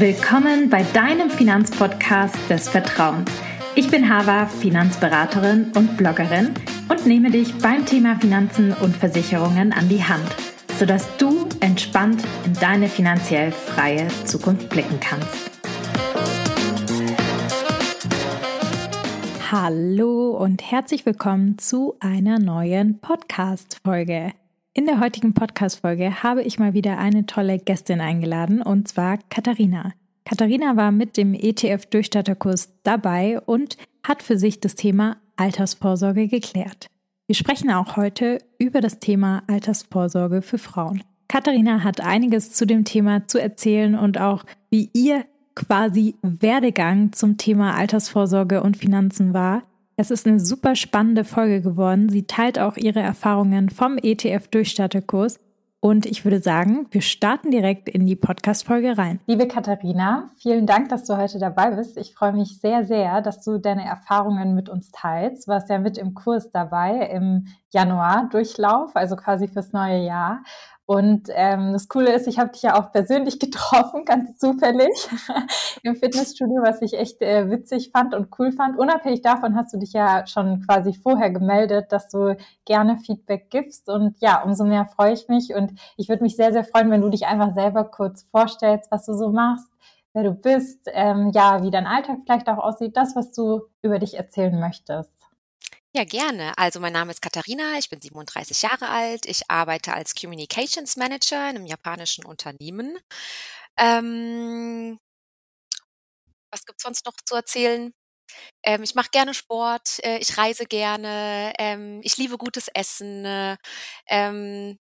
Willkommen bei deinem Finanzpodcast des Vertrauens. Ich bin Hava, Finanzberaterin und Bloggerin und nehme dich beim Thema Finanzen und Versicherungen an die Hand, sodass du entspannt in deine finanziell freie Zukunft blicken kannst. Hallo und herzlich willkommen zu einer neuen Podcast-Folge. In der heutigen Podcast-Folge habe ich mal wieder eine tolle Gästin eingeladen und zwar Katharina. Katharina war mit dem ETF-Durchstarterkurs dabei und hat für sich das Thema Altersvorsorge geklärt. Wir sprechen auch heute über das Thema Altersvorsorge für Frauen. Katharina hat einiges zu dem Thema zu erzählen und auch, wie ihr quasi Werdegang zum Thema Altersvorsorge und Finanzen war. Es ist eine super spannende Folge geworden. Sie teilt auch ihre Erfahrungen vom ETF-Durchstarterkurs. Und ich würde sagen, wir starten direkt in die Podcast-Folge rein. Liebe Katharina, vielen Dank, dass du heute dabei bist. Ich freue mich sehr, sehr, dass du deine Erfahrungen mit uns teilst. Du warst ja mit im Kurs dabei im Januar-Durchlauf, also quasi fürs neue Jahr. Und ähm, das Coole ist, ich habe dich ja auch persönlich getroffen, ganz zufällig im Fitnessstudio, was ich echt äh, witzig fand und cool fand. Unabhängig davon hast du dich ja schon quasi vorher gemeldet, dass du gerne Feedback gibst. Und ja, umso mehr freue ich mich. Und ich würde mich sehr, sehr freuen, wenn du dich einfach selber kurz vorstellst, was du so machst, wer du bist, ähm, ja, wie dein Alltag vielleicht auch aussieht, das, was du über dich erzählen möchtest. Ja, gerne. Also mein Name ist Katharina, ich bin 37 Jahre alt. Ich arbeite als Communications Manager in einem japanischen Unternehmen. Ähm, was gibt's sonst noch zu erzählen? Ähm, ich mache gerne Sport, äh, ich reise gerne, ähm, ich liebe gutes Essen. Äh, ähm,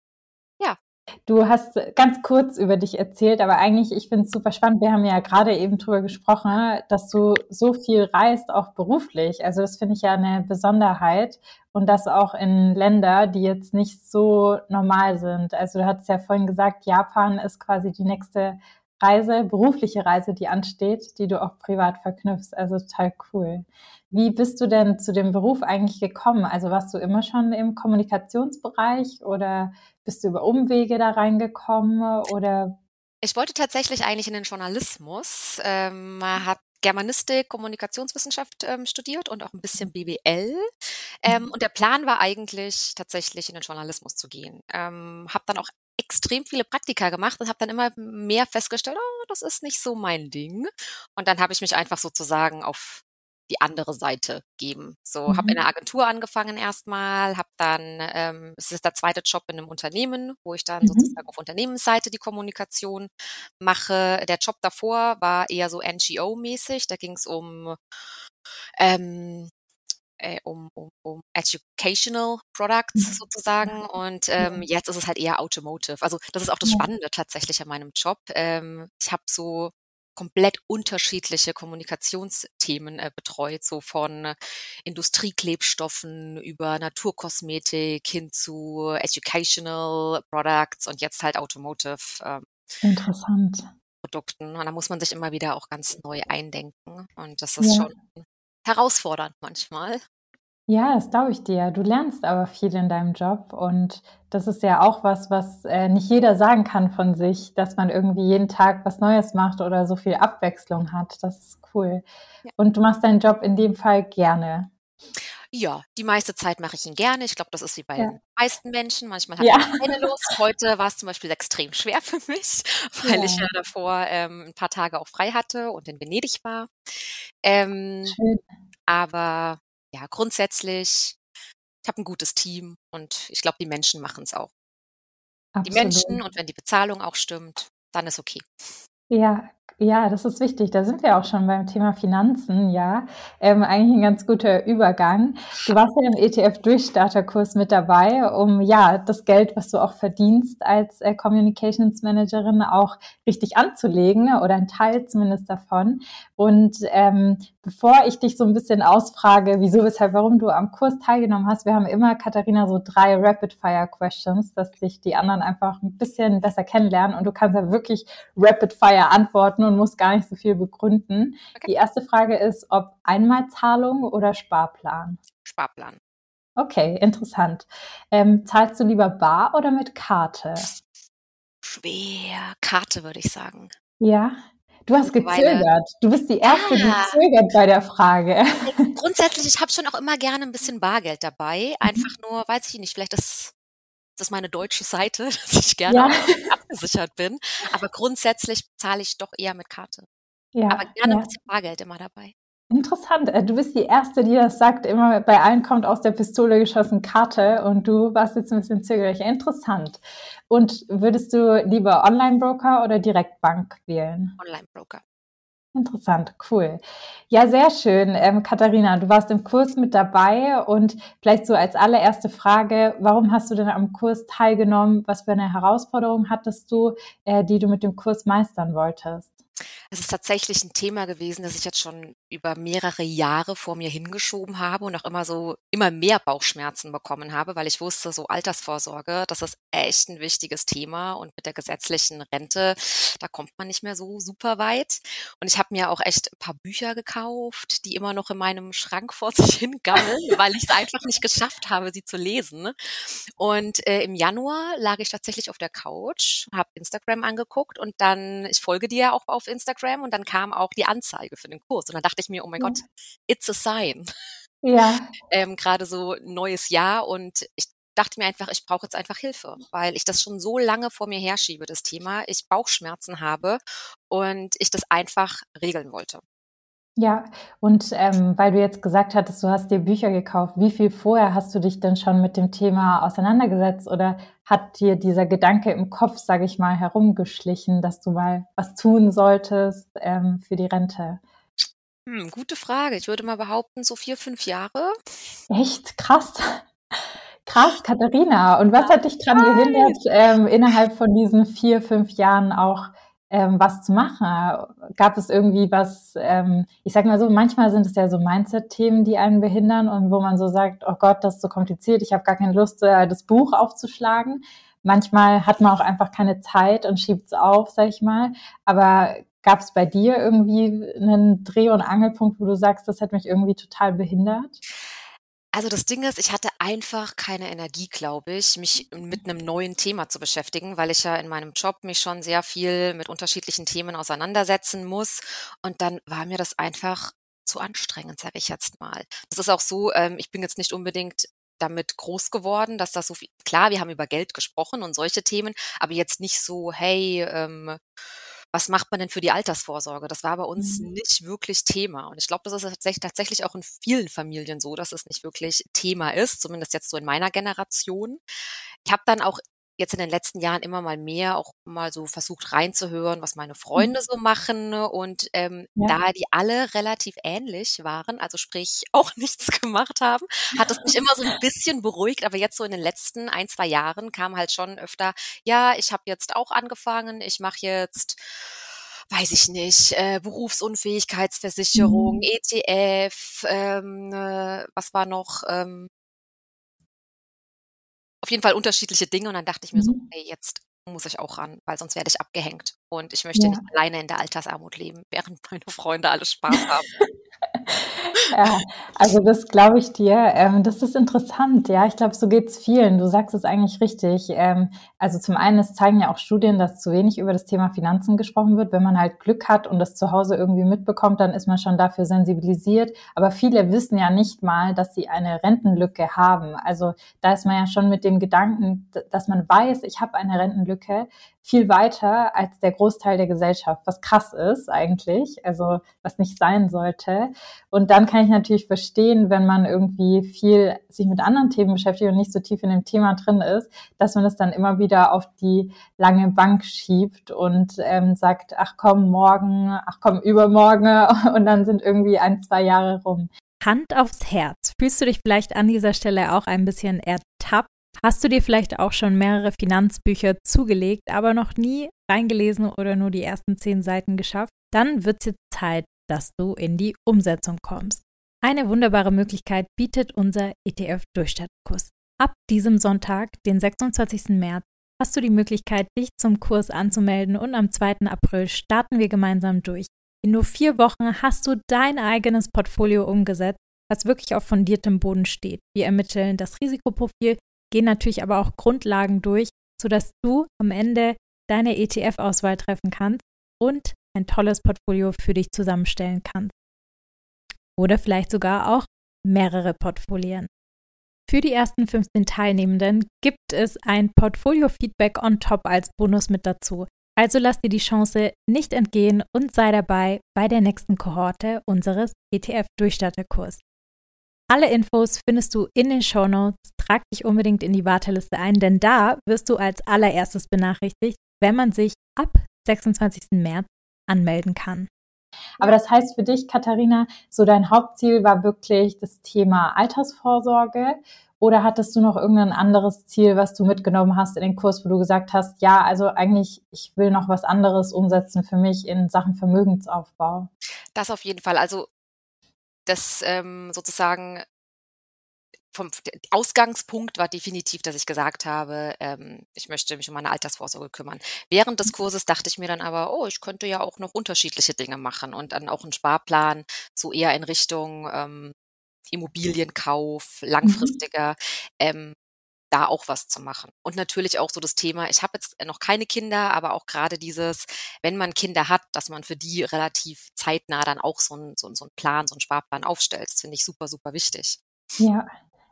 Du hast ganz kurz über dich erzählt, aber eigentlich, ich finde es super spannend. Wir haben ja gerade eben drüber gesprochen, dass du so viel reist, auch beruflich. Also das finde ich ja eine Besonderheit und das auch in Länder, die jetzt nicht so normal sind. Also du hattest ja vorhin gesagt, Japan ist quasi die nächste Reise, berufliche Reise, die ansteht, die du auch privat verknüpfst. Also total cool. Wie bist du denn zu dem Beruf eigentlich gekommen? Also warst du immer schon im Kommunikationsbereich oder bist du über Umwege da reingekommen oder? Ich wollte tatsächlich eigentlich in den Journalismus, ähm, habe Germanistik, Kommunikationswissenschaft ähm, studiert und auch ein bisschen BWL. Ähm, mhm. und der Plan war eigentlich tatsächlich in den Journalismus zu gehen. Ähm, habe dann auch extrem viele Praktika gemacht und habe dann immer mehr festgestellt, oh, das ist nicht so mein Ding. Und dann habe ich mich einfach sozusagen auf die andere Seite geben. So, mhm. habe in der Agentur angefangen erstmal, habe dann, ähm, es ist der zweite Job in einem Unternehmen, wo ich dann mhm. sozusagen auf Unternehmensseite die Kommunikation mache. Der Job davor war eher so NGO-mäßig, da ging es um ähm, äh, um, um, um Educational Products mhm. sozusagen und ähm, jetzt ist es halt eher Automotive. Also das ist auch das Spannende tatsächlich an meinem Job. Ähm, ich habe so komplett unterschiedliche Kommunikationsthemen äh, betreut, so von äh, Industrieklebstoffen über Naturkosmetik hin zu Educational Products und jetzt halt Automotive. Ähm, Interessant. Produkten. Und da muss man sich immer wieder auch ganz neu eindenken. Und das ist ja. schon herausfordernd manchmal. Ja, das glaube ich dir. Du lernst aber viel in deinem Job und das ist ja auch was, was äh, nicht jeder sagen kann von sich, dass man irgendwie jeden Tag was Neues macht oder so viel Abwechslung hat. Das ist cool. Ja. Und du machst deinen Job in dem Fall gerne. Ja, die meiste Zeit mache ich ihn gerne. Ich glaube, das ist wie bei ja. den meisten Menschen. Manchmal habe ja. ich keine Lust. Heute war es zum Beispiel extrem schwer für mich, weil ja. ich ja davor ähm, ein paar Tage auch frei hatte und in Venedig war. Ähm. Aber ja, grundsätzlich, ich habe ein gutes Team und ich glaube, die Menschen machen es auch. Absolut. Die Menschen und wenn die Bezahlung auch stimmt, dann ist okay. Ja, ja, das ist wichtig. Da sind wir auch schon beim Thema Finanzen, ja. Ähm, eigentlich ein ganz guter Übergang. Du warst ja im ETF-Durchstarterkurs mit dabei, um ja das Geld, was du auch verdienst als äh, Communications Managerin, auch richtig anzulegen oder ein Teil zumindest davon. Und ähm, bevor ich dich so ein bisschen ausfrage, wieso, weshalb, warum du am Kurs teilgenommen hast, wir haben immer, Katharina, so drei Rapid-Fire-Questions, dass sich die anderen einfach ein bisschen besser kennenlernen und du kannst ja wirklich Rapid-Fire antworten und musst gar nicht so viel begründen. Okay. Die erste Frage ist, ob Einmalzahlung oder Sparplan? Sparplan. Okay, interessant. Ähm, zahlst du lieber bar oder mit Karte? Schwer. Karte, würde ich sagen. Ja, Du hast gezögert. Du bist die Erste, die zögert bei der Frage. Grundsätzlich, ich habe schon auch immer gerne ein bisschen Bargeld dabei. Mhm. Einfach nur, weiß ich nicht, vielleicht ist das meine deutsche Seite, dass ich gerne ja. abgesichert bin. Aber grundsätzlich zahle ich doch eher mit Karte. Ja, Aber gerne ja. ein bisschen Bargeld immer dabei. Interessant. Äh, du bist die Erste, die das sagt. Immer bei allen kommt aus der Pistole geschossen Karte und du warst jetzt ein bisschen zögerlich. Interessant. Und würdest du lieber Online-Broker oder Direktbank wählen? Online-Broker. Interessant, cool. Ja, sehr schön. Ähm, Katharina, du warst im Kurs mit dabei und vielleicht so als allererste Frage, warum hast du denn am Kurs teilgenommen? Was für eine Herausforderung hattest du, äh, die du mit dem Kurs meistern wolltest? Es ist tatsächlich ein Thema gewesen, das ich jetzt schon über mehrere Jahre vor mir hingeschoben habe und auch immer so immer mehr Bauchschmerzen bekommen habe, weil ich wusste, so Altersvorsorge, das ist echt ein wichtiges Thema und mit der gesetzlichen Rente, da kommt man nicht mehr so super weit. Und ich habe mir auch echt ein paar Bücher gekauft, die immer noch in meinem Schrank vor sich hingammeln, weil ich es einfach nicht geschafft habe, sie zu lesen. Und äh, im Januar lag ich tatsächlich auf der Couch, habe Instagram angeguckt und dann, ich folge dir ja auch auf Instagram und dann kam auch die Anzeige für den Kurs. Und dann dachte ich mir, oh mein ja. Gott, it's a sign. Ja. ähm, Gerade so neues Jahr und ich dachte mir einfach, ich brauche jetzt einfach Hilfe, weil ich das schon so lange vor mir herschiebe, das Thema. Ich Bauchschmerzen habe und ich das einfach regeln wollte. Ja, und ähm, weil du jetzt gesagt hattest, du hast dir Bücher gekauft, wie viel vorher hast du dich denn schon mit dem Thema auseinandergesetzt oder hat dir dieser Gedanke im Kopf, sage ich mal, herumgeschlichen, dass du mal was tun solltest ähm, für die Rente? Hm, gute Frage. Ich würde mal behaupten, so vier, fünf Jahre. Echt krass. Krass, Katharina. Und was hat dich daran gehindert, ähm, innerhalb von diesen vier, fünf Jahren auch ähm, was zu machen? Gab es irgendwie was, ähm, ich sag mal so, manchmal sind es ja so Mindset-Themen, die einen behindern und wo man so sagt, oh Gott, das ist so kompliziert, ich habe gar keine Lust, äh, das Buch aufzuschlagen. Manchmal hat man auch einfach keine Zeit und schiebt es auf, sag ich mal. Aber gab es bei dir irgendwie einen Dreh- und Angelpunkt, wo du sagst, das hat mich irgendwie total behindert? Also das Ding ist, ich hatte einfach keine Energie, glaube ich, mich mit einem neuen Thema zu beschäftigen, weil ich ja in meinem Job mich schon sehr viel mit unterschiedlichen Themen auseinandersetzen muss. Und dann war mir das einfach zu anstrengend, sage ich jetzt mal. Das ist auch so, ähm, ich bin jetzt nicht unbedingt damit groß geworden, dass das so viel, klar, wir haben über Geld gesprochen und solche Themen, aber jetzt nicht so, hey, ähm, was macht man denn für die Altersvorsorge? Das war bei uns mhm. nicht wirklich Thema. Und ich glaube, das ist tatsächlich, tatsächlich auch in vielen Familien so, dass es nicht wirklich Thema ist, zumindest jetzt so in meiner Generation. Ich habe dann auch jetzt in den letzten Jahren immer mal mehr auch mal so versucht reinzuhören, was meine mhm. Freunde so machen. Und ähm, ja. da die alle relativ ähnlich waren, also sprich auch nichts gemacht haben, hat es mich immer so ein bisschen beruhigt. Aber jetzt so in den letzten ein, zwei Jahren kam halt schon öfter, ja, ich habe jetzt auch angefangen, ich mache jetzt weiß ich nicht, äh, Berufsunfähigkeitsversicherung, mhm. ETF, ähm, äh, was war noch, ähm, auf jeden Fall unterschiedliche Dinge. Und dann dachte ich mir mhm. so, hey, jetzt muss ich auch ran, weil sonst werde ich abgehängt. Und ich möchte ja. nicht alleine in der Altersarmut leben, während meine Freunde alle Spaß haben. ja, also das glaube ich dir. Ähm, das ist interessant. Ja, ich glaube, so geht es vielen. Du sagst es eigentlich richtig. Ähm, also zum einen, es zeigen ja auch Studien, dass zu wenig über das Thema Finanzen gesprochen wird. Wenn man halt Glück hat und das zu Hause irgendwie mitbekommt, dann ist man schon dafür sensibilisiert. Aber viele wissen ja nicht mal, dass sie eine Rentenlücke haben. Also da ist man ja schon mit dem Gedanken, dass man weiß, ich habe eine Rentenlücke, viel weiter als der Großteil der Gesellschaft, was krass ist eigentlich, also was nicht sein sollte. Und dann kann ich natürlich verstehen, wenn man irgendwie viel sich mit anderen Themen beschäftigt und nicht so tief in dem Thema drin ist, dass man das dann immer wieder auf die lange Bank schiebt und ähm, sagt, ach komm, morgen, ach komm, übermorgen und dann sind irgendwie ein, zwei Jahre rum. Hand aufs Herz. Fühlst du dich vielleicht an dieser Stelle auch ein bisschen ertappt? Hast du dir vielleicht auch schon mehrere Finanzbücher zugelegt, aber noch nie reingelesen oder nur die ersten zehn Seiten geschafft? Dann wird es jetzt Zeit, dass du in die Umsetzung kommst. Eine wunderbare Möglichkeit bietet unser ETF-Durchstartkurs. Ab diesem Sonntag, den 26. März, hast du die Möglichkeit, dich zum Kurs anzumelden und am 2. April starten wir gemeinsam durch. In nur vier Wochen hast du dein eigenes Portfolio umgesetzt, das wirklich auf fundiertem Boden steht. Wir ermitteln das Risikoprofil, gehen natürlich aber auch Grundlagen durch, sodass du am Ende deine ETF-Auswahl treffen kannst und ein tolles Portfolio für dich zusammenstellen kannst. Oder vielleicht sogar auch mehrere Portfolien. Für die ersten 15 Teilnehmenden gibt es ein Portfolio-Feedback on top als Bonus mit dazu. Also lass dir die Chance nicht entgehen und sei dabei bei der nächsten Kohorte unseres ETF-Durchstarterkurs. Alle Infos findest du in den Show Notes. Trag dich unbedingt in die Warteliste ein, denn da wirst du als allererstes benachrichtigt, wenn man sich ab 26. März anmelden kann. Aber das heißt für dich, Katharina, so dein Hauptziel war wirklich das Thema Altersvorsorge oder hattest du noch irgendein anderes Ziel, was du mitgenommen hast in den Kurs, wo du gesagt hast, ja, also eigentlich, ich will noch was anderes umsetzen für mich in Sachen Vermögensaufbau? Das auf jeden Fall. Also das ähm, sozusagen vom Ausgangspunkt war definitiv, dass ich gesagt habe, ähm, ich möchte mich um meine Altersvorsorge kümmern. Während des mhm. Kurses dachte ich mir dann aber, oh, ich könnte ja auch noch unterschiedliche Dinge machen und dann auch einen Sparplan so eher in Richtung ähm, Immobilienkauf, mhm. langfristiger, ähm, da auch was zu machen. Und natürlich auch so das Thema, ich habe jetzt noch keine Kinder, aber auch gerade dieses, wenn man Kinder hat, dass man für die relativ zeitnah dann auch so einen so, so einen Plan, so einen Sparplan aufstellt. Das finde ich super, super wichtig. Ja,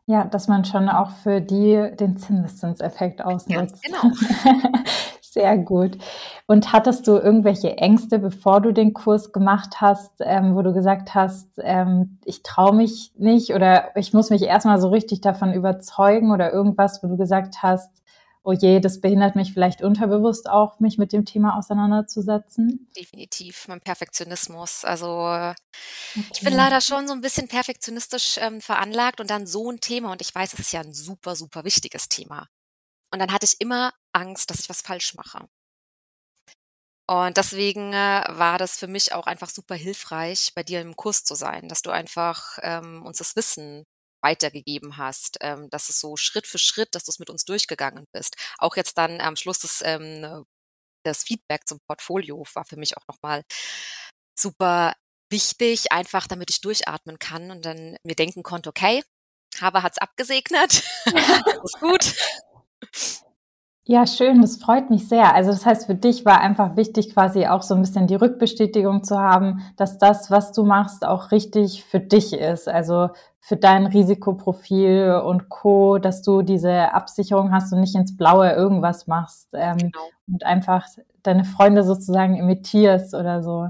ja, dass man schon auch für die den Zinseszinseffekt ausnutzt. Ja, genau. Sehr gut. Und hattest du irgendwelche Ängste, bevor du den Kurs gemacht hast, ähm, wo du gesagt hast, ähm, ich traue mich nicht oder ich muss mich erstmal so richtig davon überzeugen oder irgendwas, wo du gesagt hast, oh je, das behindert mich vielleicht unterbewusst auch, mich mit dem Thema auseinanderzusetzen? Definitiv, mein Perfektionismus. Also okay. ich bin leider schon so ein bisschen perfektionistisch ähm, veranlagt und dann so ein Thema und ich weiß, es ist ja ein super, super wichtiges Thema. Und dann hatte ich immer Angst, dass ich was falsch mache. Und deswegen äh, war das für mich auch einfach super hilfreich, bei dir im Kurs zu sein, dass du einfach ähm, uns das Wissen weitergegeben hast, ähm, dass es so Schritt für Schritt, dass du es mit uns durchgegangen bist. Auch jetzt dann am Schluss des, ähm, das Feedback zum Portfolio war für mich auch nochmal super wichtig, einfach damit ich durchatmen kann und dann mir denken konnte, okay, Haber hat's abgesegnet, ist gut. Ja, schön, das freut mich sehr. Also das heißt, für dich war einfach wichtig, quasi auch so ein bisschen die Rückbestätigung zu haben, dass das, was du machst, auch richtig für dich ist. Also für dein Risikoprofil und Co., dass du diese Absicherung hast und nicht ins Blaue irgendwas machst ähm, genau. und einfach deine Freunde sozusagen imitierst oder so.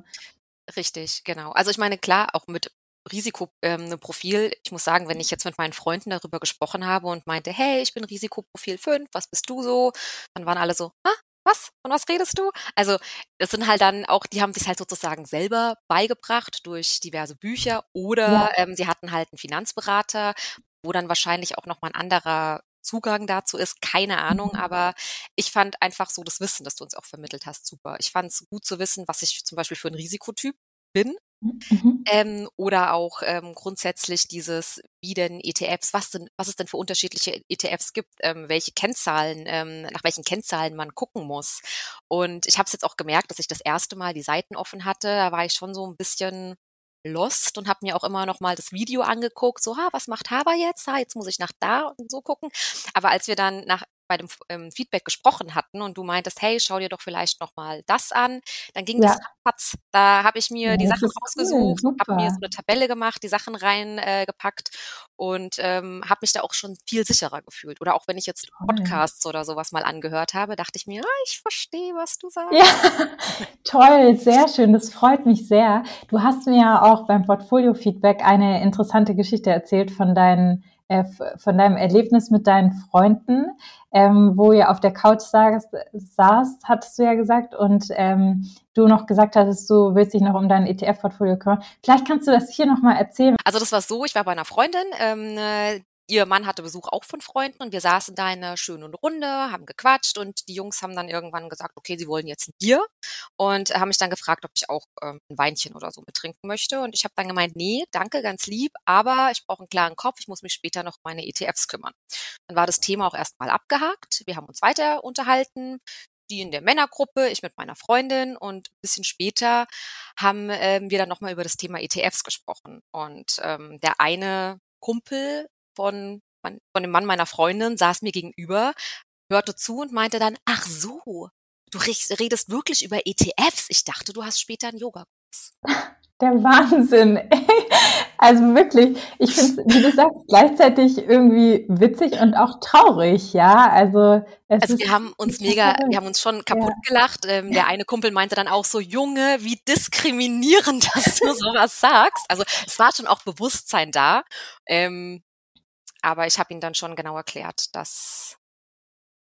Richtig, genau. Also ich meine, klar, auch mit Risikoprofil. Ähm, ich muss sagen, wenn ich jetzt mit meinen Freunden darüber gesprochen habe und meinte, hey, ich bin Risikoprofil 5, was bist du so? Dann waren alle so, ah, was? Von was redest du? Also, das sind halt dann auch, die haben sich halt sozusagen selber beigebracht durch diverse Bücher oder ja. ähm, sie hatten halt einen Finanzberater, wo dann wahrscheinlich auch nochmal ein anderer Zugang dazu ist, keine Ahnung, mhm. aber ich fand einfach so das Wissen, das du uns auch vermittelt hast, super. Ich fand es gut zu wissen, was ich zum Beispiel für ein Risikotyp bin Mhm. Ähm, oder auch ähm, grundsätzlich dieses, wie denn ETFs, was denn, was es denn für unterschiedliche ETFs gibt, ähm, welche Kennzahlen, ähm, nach welchen Kennzahlen man gucken muss. Und ich habe es jetzt auch gemerkt, dass ich das erste Mal die Seiten offen hatte. Da war ich schon so ein bisschen lost und habe mir auch immer noch mal das Video angeguckt, so, ha, was macht Haber jetzt? Ha, jetzt muss ich nach da und so gucken. Aber als wir dann nach bei dem ähm, Feedback gesprochen hatten und du meintest, hey, schau dir doch vielleicht noch mal das an, dann ging ja. das patz. Da habe ich mir ja, die Sachen rausgesucht, cool, habe mir so eine Tabelle gemacht, die Sachen reingepackt äh, und ähm, habe mich da auch schon viel sicherer gefühlt. Oder auch wenn ich jetzt Podcasts oder sowas mal angehört habe, dachte ich mir, ah, ich verstehe, was du sagst. Ja, toll, sehr schön, das freut mich sehr. Du hast mir ja auch beim Portfolio-Feedback eine interessante Geschichte erzählt von deinen äh, von deinem Erlebnis mit deinen Freunden, ähm, wo ihr auf der Couch saßt, saßt, hattest du ja gesagt, und ähm, du noch gesagt hattest, du willst dich noch um dein ETF-Portfolio kümmern. Vielleicht kannst du das hier nochmal erzählen. Also das war so, ich war bei einer Freundin, ähm, ihr Mann hatte Besuch auch von Freunden und wir saßen da in einer schönen Runde, haben gequatscht und die Jungs haben dann irgendwann gesagt, okay, sie wollen jetzt ein Bier und haben mich dann gefragt, ob ich auch ähm, ein Weinchen oder so mittrinken möchte und ich habe dann gemeint, nee, danke, ganz lieb, aber ich brauche einen klaren Kopf, ich muss mich später noch um meine ETFs kümmern. Dann war das Thema auch erstmal abgehakt, wir haben uns weiter unterhalten, die in der Männergruppe, ich mit meiner Freundin und ein bisschen später haben ähm, wir dann nochmal über das Thema ETFs gesprochen und ähm, der eine Kumpel von, von dem Mann meiner Freundin saß mir gegenüber, hörte zu und meinte dann, ach so, du redest wirklich über ETFs. Ich dachte, du hast später einen Yoga-Kurs. Der Wahnsinn. Also wirklich, ich finde es, wie du sagst, gleichzeitig irgendwie witzig und auch traurig, ja. Also, also wir haben uns mega, wir haben uns schon kaputt ja. gelacht. Ähm, der eine Kumpel meinte dann auch so, Junge, wie diskriminierend, dass du sowas sagst. Also es war schon auch Bewusstsein da. Ähm, aber ich habe ihn dann schon genau erklärt, dass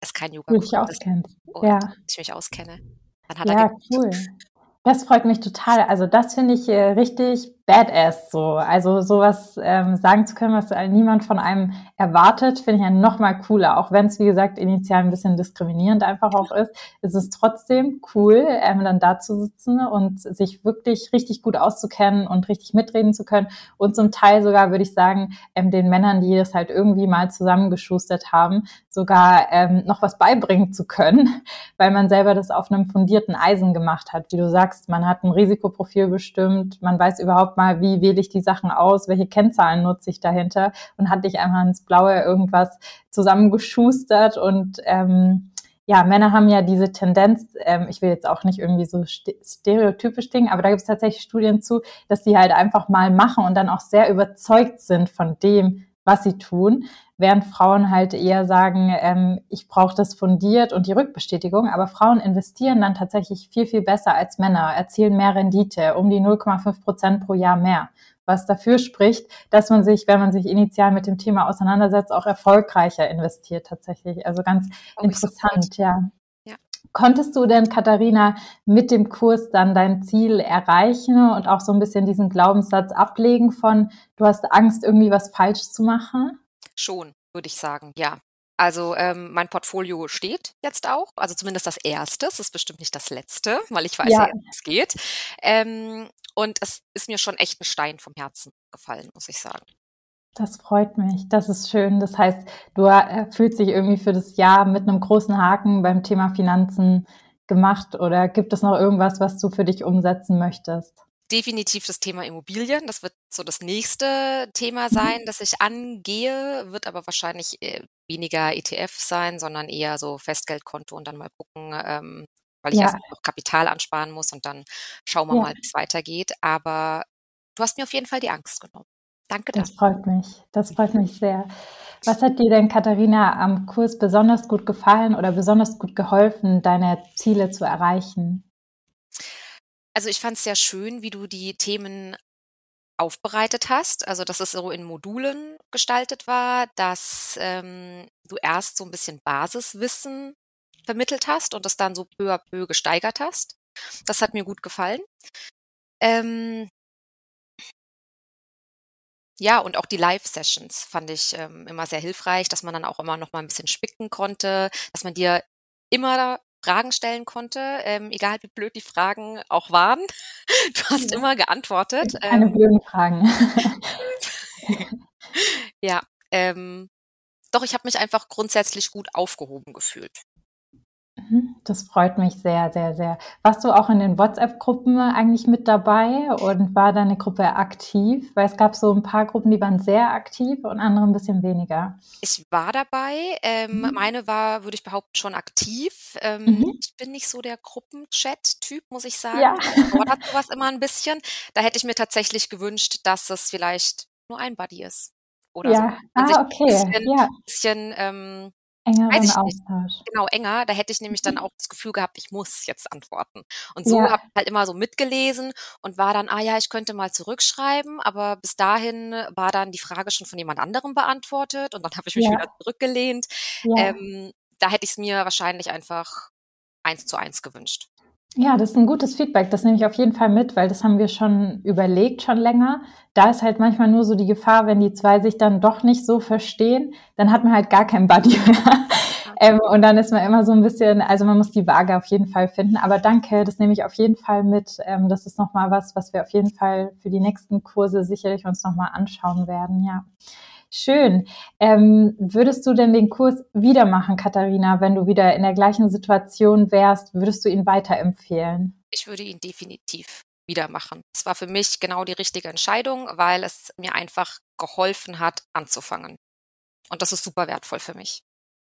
es kein Yoga ist. Du dich Ja. Ich mich auskenne. Dann hat ja, er cool. Das freut mich total. Also das finde ich äh, richtig badass so. Also sowas ähm, sagen zu können, was niemand von einem erwartet, finde ich ja noch mal cooler. Auch wenn es, wie gesagt, initial ein bisschen diskriminierend einfach auch ist, ist es trotzdem cool, ähm, dann da zu sitzen und sich wirklich richtig gut auszukennen und richtig mitreden zu können. Und zum Teil sogar, würde ich sagen, ähm, den Männern, die das halt irgendwie mal zusammengeschustert haben, sogar ähm, noch was beibringen zu können, weil man selber das auf einem fundierten Eisen gemacht hat. Wie du sagst, man hat ein Risikoprofil bestimmt, man weiß überhaupt mal, wie wähle ich die Sachen aus, welche Kennzahlen nutze ich dahinter? Und hatte ich einfach ins Blaue irgendwas zusammengeschustert? Und ähm, ja, Männer haben ja diese Tendenz, ähm, ich will jetzt auch nicht irgendwie so stereotypisch dingen, aber da gibt es tatsächlich Studien zu, dass sie halt einfach mal machen und dann auch sehr überzeugt sind von dem, was sie tun, während Frauen halt eher sagen, ähm, ich brauche das fundiert und die Rückbestätigung. Aber Frauen investieren dann tatsächlich viel, viel besser als Männer, erzielen mehr Rendite, um die 0,5 Prozent pro Jahr mehr. Was dafür spricht, dass man sich, wenn man sich initial mit dem Thema auseinandersetzt, auch erfolgreicher investiert tatsächlich. Also ganz oh, interessant, ja. Konntest du denn, Katharina, mit dem Kurs dann dein Ziel erreichen und auch so ein bisschen diesen Glaubenssatz ablegen von, du hast Angst, irgendwie was falsch zu machen? Schon, würde ich sagen, ja. Also ähm, mein Portfolio steht jetzt auch, also zumindest das erste, es ist bestimmt nicht das letzte, weil ich weiß ja, wie es geht. Ähm, und es ist mir schon echt ein Stein vom Herzen gefallen, muss ich sagen. Das freut mich, das ist schön. Das heißt, du äh, fühlst dich irgendwie für das Jahr mit einem großen Haken beim Thema Finanzen gemacht oder gibt es noch irgendwas, was du für dich umsetzen möchtest? definitiv das Thema Immobilien. Das wird so das nächste Thema mhm. sein, das ich angehe, wird aber wahrscheinlich äh, weniger ETF sein, sondern eher so Festgeldkonto und dann mal gucken, ähm, weil ich ja. erst noch Kapital ansparen muss und dann schauen wir ja. mal, wie es weitergeht. Aber du hast mir auf jeden Fall die Angst genommen. Danke dafür. Das freut mich. Das freut mich sehr. Was hat dir denn, Katharina, am Kurs besonders gut gefallen oder besonders gut geholfen, deine Ziele zu erreichen? Also ich fand es sehr schön, wie du die Themen aufbereitet hast, also dass es so in Modulen gestaltet war, dass ähm, du erst so ein bisschen Basiswissen vermittelt hast und das dann so peu à peu gesteigert hast. Das hat mir gut gefallen. Ähm, ja, und auch die Live-Sessions fand ich ähm, immer sehr hilfreich, dass man dann auch immer noch mal ein bisschen spicken konnte, dass man dir immer Fragen stellen konnte, ähm, egal wie blöd die Fragen auch waren. Du hast ja. immer geantwortet. Keine ähm, blöden Fragen. ja, ähm, doch ich habe mich einfach grundsätzlich gut aufgehoben gefühlt. Mhm, das freut mich sehr, sehr, sehr. Warst du auch in den WhatsApp-Gruppen eigentlich mit dabei und war deine Gruppe aktiv? Weil es gab so ein paar Gruppen, die waren sehr aktiv und andere ein bisschen weniger. Ich war dabei. Ähm, mhm. Meine war, würde ich behaupten, schon aktiv. Ähm, mhm. Ich bin nicht so der Gruppenchat-Typ, muss ich sagen. Ja. Fordert sowas immer ein bisschen. Da hätte ich mir tatsächlich gewünscht, dass es vielleicht nur ein Buddy ist. Oder ja. so. Ah, okay. Ein bisschen, ja. bisschen ähm, Engeren Austausch. Genau, enger. Da hätte ich nämlich dann auch das Gefühl gehabt, ich muss jetzt antworten. Und so ja. habe ich halt immer so mitgelesen und war dann, ah ja, ich könnte mal zurückschreiben, aber bis dahin war dann die Frage schon von jemand anderem beantwortet und dann habe ich mich ja. wieder zurückgelehnt. Ja. Ähm, da hätte ich es mir wahrscheinlich einfach eins zu eins gewünscht. Ja, das ist ein gutes Feedback. Das nehme ich auf jeden Fall mit, weil das haben wir schon überlegt, schon länger. Da ist halt manchmal nur so die Gefahr, wenn die zwei sich dann doch nicht so verstehen, dann hat man halt gar keinen Buddy mehr. ähm, und dann ist man immer so ein bisschen, also man muss die Waage auf jeden Fall finden. Aber danke, das nehme ich auf jeden Fall mit. Ähm, das ist nochmal was, was wir auf jeden Fall für die nächsten Kurse sicherlich uns nochmal anschauen werden, ja. Schön. Ähm, würdest du denn den Kurs wieder machen, Katharina, wenn du wieder in der gleichen Situation wärst? Würdest du ihn weiterempfehlen? Ich würde ihn definitiv wieder machen. Es war für mich genau die richtige Entscheidung, weil es mir einfach geholfen hat, anzufangen. Und das ist super wertvoll für mich.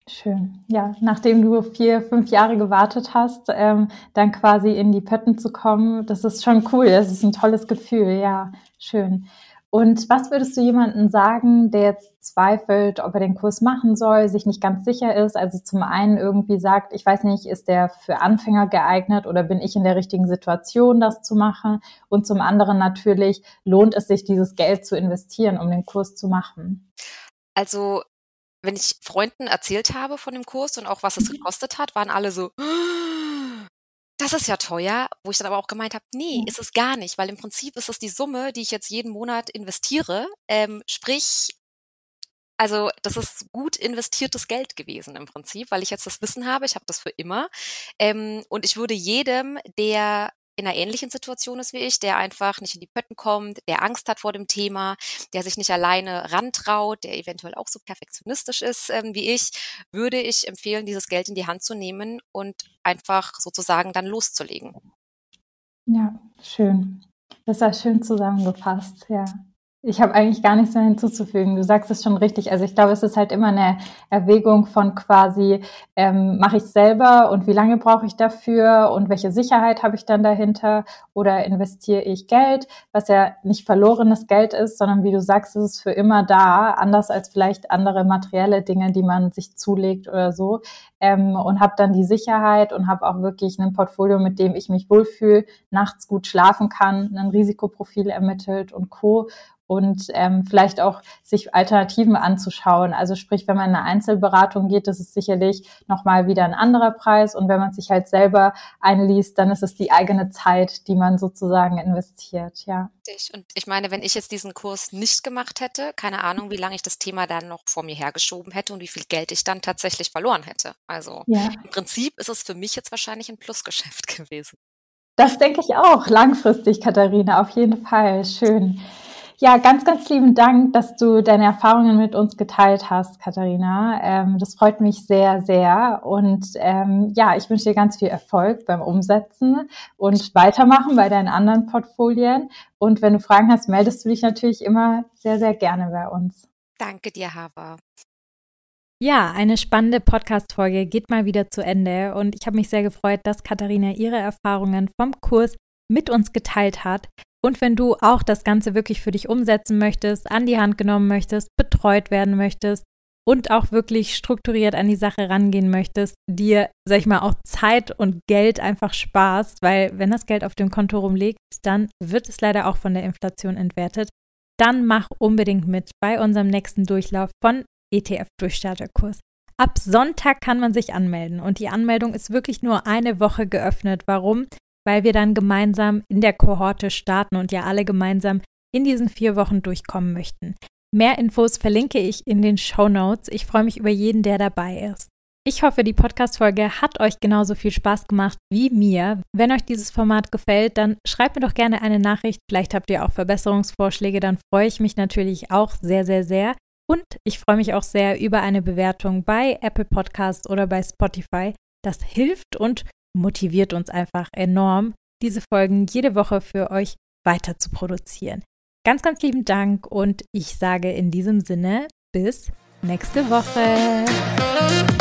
Schön. Ja, nachdem du vier, fünf Jahre gewartet hast, ähm, dann quasi in die Pötten zu kommen, das ist schon cool. Das ist ein tolles Gefühl. Ja, schön. Und was würdest du jemandem sagen, der jetzt zweifelt, ob er den Kurs machen soll, sich nicht ganz sicher ist? Also zum einen irgendwie sagt, ich weiß nicht, ist der für Anfänger geeignet oder bin ich in der richtigen Situation, das zu machen? Und zum anderen natürlich, lohnt es sich, dieses Geld zu investieren, um den Kurs zu machen? Also wenn ich Freunden erzählt habe von dem Kurs und auch was es mhm. gekostet hat, waren alle so, das ist ja teuer, wo ich dann aber auch gemeint habe, nee, ist es gar nicht, weil im Prinzip ist es die Summe, die ich jetzt jeden Monat investiere, ähm, sprich, also das ist gut investiertes Geld gewesen im Prinzip, weil ich jetzt das Wissen habe, ich habe das für immer. Ähm, und ich würde jedem, der in einer ähnlichen Situation ist wie ich, der einfach nicht in die Pötten kommt, der Angst hat vor dem Thema, der sich nicht alleine rantraut, der eventuell auch so perfektionistisch ist ähm, wie ich, würde ich empfehlen, dieses Geld in die Hand zu nehmen und einfach sozusagen dann loszulegen. Ja, schön. Das war schön zusammengefasst, ja. Ich habe eigentlich gar nichts mehr hinzuzufügen. Du sagst es schon richtig. Also ich glaube, es ist halt immer eine Erwägung von quasi, ähm, mache ich es selber und wie lange brauche ich dafür und welche Sicherheit habe ich dann dahinter oder investiere ich Geld, was ja nicht verlorenes Geld ist, sondern wie du sagst, ist es für immer da, anders als vielleicht andere materielle Dinge, die man sich zulegt oder so. Ähm, und habe dann die Sicherheit und habe auch wirklich ein Portfolio, mit dem ich mich wohlfühle, nachts gut schlafen kann, ein Risikoprofil ermittelt und co und ähm, vielleicht auch sich Alternativen anzuschauen. Also sprich, wenn man in eine Einzelberatung geht, das ist sicherlich nochmal wieder ein anderer Preis. Und wenn man sich halt selber einliest, dann ist es die eigene Zeit, die man sozusagen investiert, ja. Und ich meine, wenn ich jetzt diesen Kurs nicht gemacht hätte, keine Ahnung, wie lange ich das Thema dann noch vor mir hergeschoben hätte und wie viel Geld ich dann tatsächlich verloren hätte. Also ja. im Prinzip ist es für mich jetzt wahrscheinlich ein Plusgeschäft gewesen. Das denke ich auch, langfristig, Katharina, auf jeden Fall. Schön. Ja, ganz, ganz lieben Dank, dass du deine Erfahrungen mit uns geteilt hast, Katharina. Ähm, das freut mich sehr, sehr. Und ähm, ja, ich wünsche dir ganz viel Erfolg beim Umsetzen und weitermachen bei deinen anderen Portfolien. Und wenn du Fragen hast, meldest du dich natürlich immer sehr, sehr gerne bei uns. Danke dir, Hava. Ja, eine spannende Podcast-Folge geht mal wieder zu Ende und ich habe mich sehr gefreut, dass Katharina ihre Erfahrungen vom Kurs mit uns geteilt hat. Und wenn du auch das Ganze wirklich für dich umsetzen möchtest, an die Hand genommen möchtest, betreut werden möchtest und auch wirklich strukturiert an die Sache rangehen möchtest, dir, sag ich mal, auch Zeit und Geld einfach sparst, weil wenn das Geld auf dem Konto rumliegt, dann wird es leider auch von der Inflation entwertet, dann mach unbedingt mit bei unserem nächsten Durchlauf von ETF-Durchstarterkurs. Ab Sonntag kann man sich anmelden und die Anmeldung ist wirklich nur eine Woche geöffnet. Warum? Weil wir dann gemeinsam in der Kohorte starten und ja alle gemeinsam in diesen vier Wochen durchkommen möchten. Mehr Infos verlinke ich in den Show Notes. Ich freue mich über jeden, der dabei ist. Ich hoffe, die Podcast-Folge hat euch genauso viel Spaß gemacht wie mir. Wenn euch dieses Format gefällt, dann schreibt mir doch gerne eine Nachricht. Vielleicht habt ihr auch Verbesserungsvorschläge, dann freue ich mich natürlich auch sehr, sehr, sehr. Und ich freue mich auch sehr über eine Bewertung bei Apple Podcasts oder bei Spotify. Das hilft und motiviert uns einfach enorm, diese Folgen jede Woche für euch weiter zu produzieren. Ganz, ganz lieben Dank und ich sage in diesem Sinne bis nächste Woche.